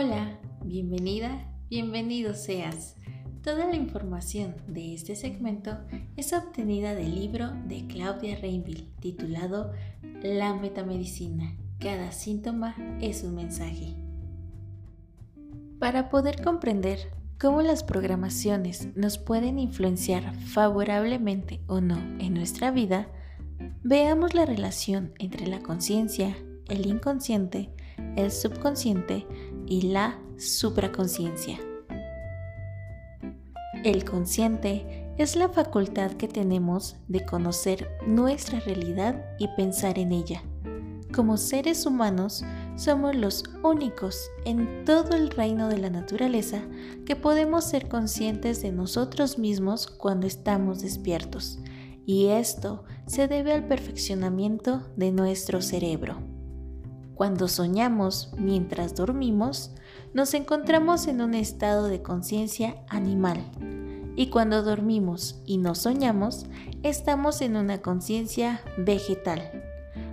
Hola, bienvenida, bienvenido seas. Toda la información de este segmento es obtenida del libro de Claudia Reinville titulado La metamedicina. Cada síntoma es un mensaje. Para poder comprender cómo las programaciones nos pueden influenciar favorablemente o no en nuestra vida, veamos la relación entre la conciencia, el inconsciente, el subconsciente y la supraconciencia. El consciente es la facultad que tenemos de conocer nuestra realidad y pensar en ella. Como seres humanos, somos los únicos en todo el reino de la naturaleza que podemos ser conscientes de nosotros mismos cuando estamos despiertos, y esto se debe al perfeccionamiento de nuestro cerebro. Cuando soñamos mientras dormimos, nos encontramos en un estado de conciencia animal. Y cuando dormimos y no soñamos, estamos en una conciencia vegetal.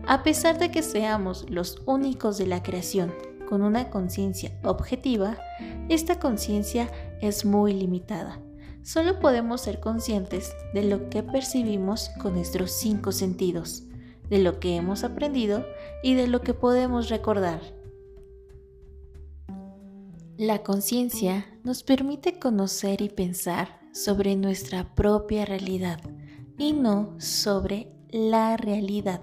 A pesar de que seamos los únicos de la creación con una conciencia objetiva, esta conciencia es muy limitada. Solo podemos ser conscientes de lo que percibimos con nuestros cinco sentidos de lo que hemos aprendido y de lo que podemos recordar. La conciencia nos permite conocer y pensar sobre nuestra propia realidad y no sobre la realidad.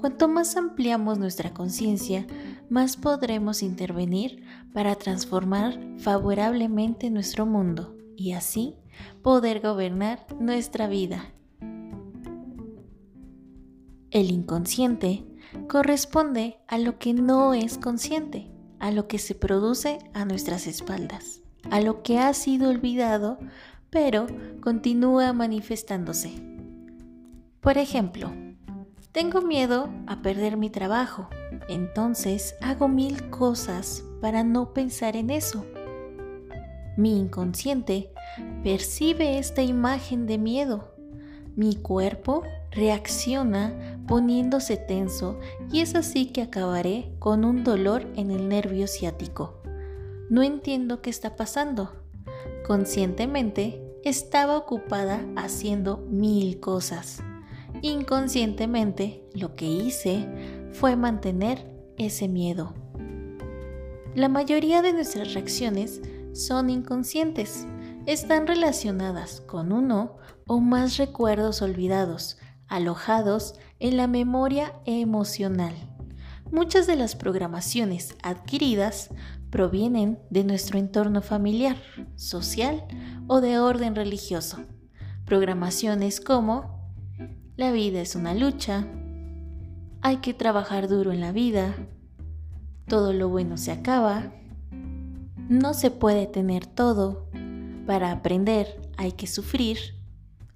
Cuanto más ampliamos nuestra conciencia, más podremos intervenir para transformar favorablemente nuestro mundo y así poder gobernar nuestra vida el inconsciente corresponde a lo que no es consciente, a lo que se produce a nuestras espaldas, a lo que ha sido olvidado, pero continúa manifestándose. Por ejemplo, tengo miedo a perder mi trabajo, entonces hago mil cosas para no pensar en eso. Mi inconsciente percibe esta imagen de miedo. Mi cuerpo reacciona poniéndose tenso y es así que acabaré con un dolor en el nervio ciático. No entiendo qué está pasando. Conscientemente estaba ocupada haciendo mil cosas. Inconscientemente lo que hice fue mantener ese miedo. La mayoría de nuestras reacciones son inconscientes. Están relacionadas con uno o más recuerdos olvidados, alojados en la memoria emocional. Muchas de las programaciones adquiridas provienen de nuestro entorno familiar, social o de orden religioso. Programaciones como la vida es una lucha, hay que trabajar duro en la vida, todo lo bueno se acaba, no se puede tener todo, para aprender hay que sufrir,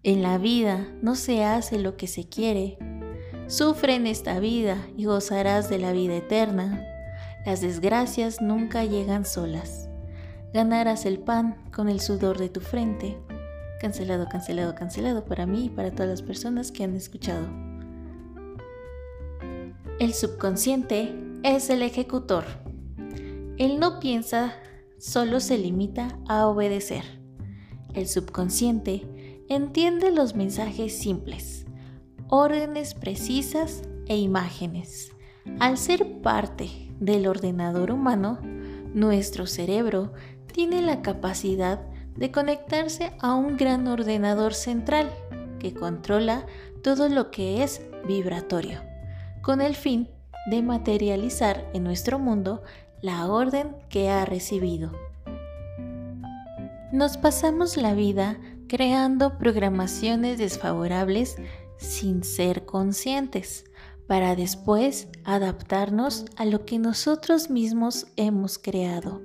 en la vida no se hace lo que se quiere. Sufre en esta vida y gozarás de la vida eterna. Las desgracias nunca llegan solas. Ganarás el pan con el sudor de tu frente. Cancelado, cancelado, cancelado para mí y para todas las personas que han escuchado. El subconsciente es el ejecutor. Él no piensa, solo se limita a obedecer. El subconsciente entiende los mensajes simples, órdenes precisas e imágenes. Al ser parte del ordenador humano, nuestro cerebro tiene la capacidad de conectarse a un gran ordenador central que controla todo lo que es vibratorio, con el fin de materializar en nuestro mundo la orden que ha recibido. Nos pasamos la vida creando programaciones desfavorables sin ser conscientes, para después adaptarnos a lo que nosotros mismos hemos creado.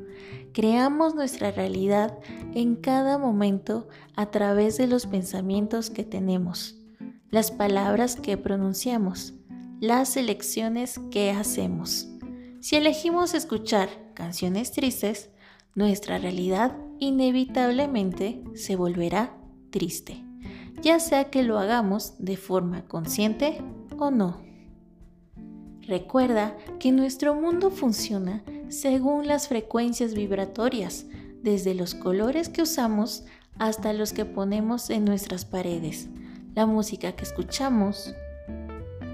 Creamos nuestra realidad en cada momento a través de los pensamientos que tenemos, las palabras que pronunciamos, las elecciones que hacemos. Si elegimos escuchar canciones tristes, nuestra realidad inevitablemente se volverá triste, ya sea que lo hagamos de forma consciente o no. Recuerda que nuestro mundo funciona según las frecuencias vibratorias, desde los colores que usamos hasta los que ponemos en nuestras paredes, la música que escuchamos,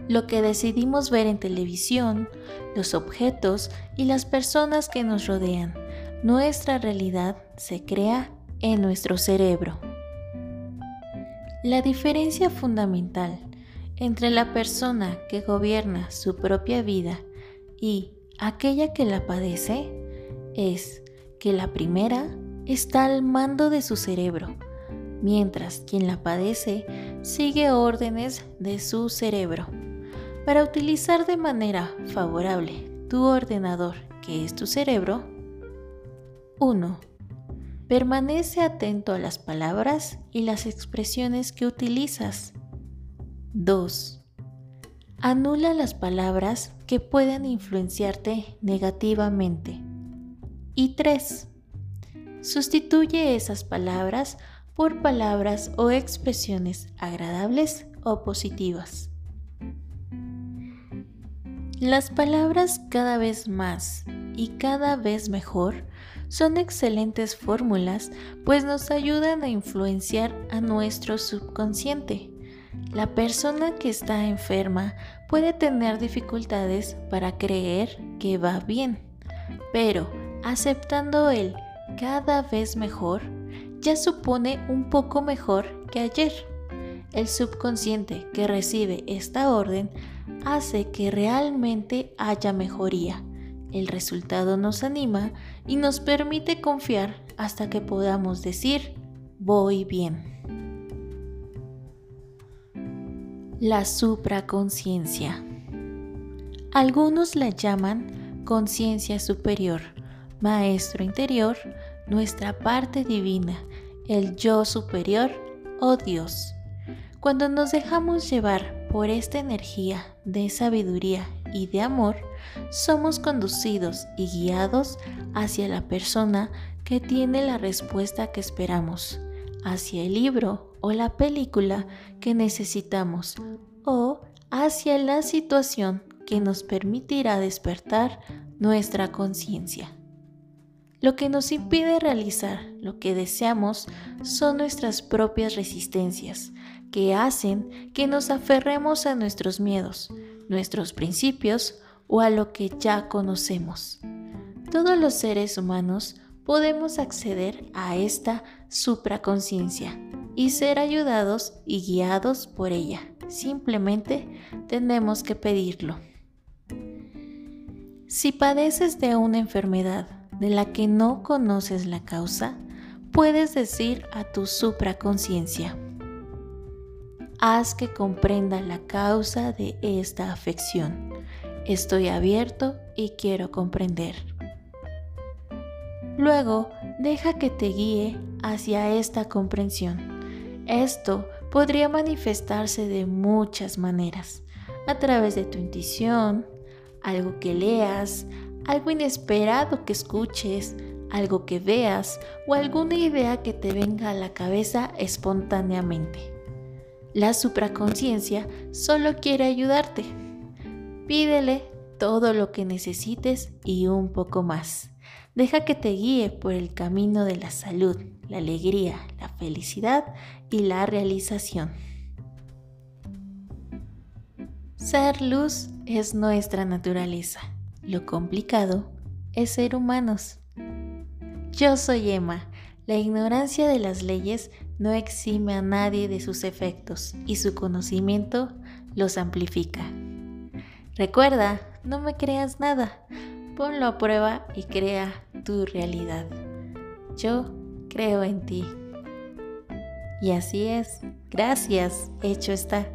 lo que decidimos ver en televisión, los objetos y las personas que nos rodean. Nuestra realidad se crea en nuestro cerebro. La diferencia fundamental entre la persona que gobierna su propia vida y aquella que la padece es que la primera está al mando de su cerebro, mientras quien la padece sigue órdenes de su cerebro. Para utilizar de manera favorable tu ordenador, que es tu cerebro, 1. Permanece atento a las palabras y las expresiones que utilizas. 2. Anula las palabras que puedan influenciarte negativamente. Y 3. Sustituye esas palabras por palabras o expresiones agradables o positivas. Las palabras cada vez más y cada vez mejor son excelentes fórmulas pues nos ayudan a influenciar a nuestro subconsciente. La persona que está enferma puede tener dificultades para creer que va bien, pero aceptando el cada vez mejor ya supone un poco mejor que ayer. El subconsciente que recibe esta orden hace que realmente haya mejoría. El resultado nos anima y nos permite confiar hasta que podamos decir, voy bien. La supraconciencia. Algunos la llaman conciencia superior, maestro interior, nuestra parte divina, el yo superior o Dios. Cuando nos dejamos llevar por esta energía de sabiduría y de amor, somos conducidos y guiados hacia la persona que tiene la respuesta que esperamos, hacia el libro o la película que necesitamos o hacia la situación que nos permitirá despertar nuestra conciencia. Lo que nos impide realizar lo que deseamos son nuestras propias resistencias, que hacen que nos aferremos a nuestros miedos, nuestros principios o a lo que ya conocemos. Todos los seres humanos podemos acceder a esta supraconciencia y ser ayudados y guiados por ella. Simplemente tenemos que pedirlo. Si padeces de una enfermedad de la que no conoces la causa, puedes decir a tu supraconciencia, haz que comprenda la causa de esta afección. Estoy abierto y quiero comprender. Luego, deja que te guíe hacia esta comprensión. Esto podría manifestarse de muchas maneras, a través de tu intuición, algo que leas, algo inesperado que escuches, algo que veas o alguna idea que te venga a la cabeza espontáneamente. La supraconciencia solo quiere ayudarte. Pídele todo lo que necesites y un poco más. Deja que te guíe por el camino de la salud, la alegría, la felicidad y la realización. Ser luz es nuestra naturaleza. Lo complicado es ser humanos. Yo soy Emma. La ignorancia de las leyes no exime a nadie de sus efectos y su conocimiento los amplifica. Recuerda, no me creas nada, ponlo a prueba y crea tu realidad. Yo creo en ti. Y así es, gracias, hecho está.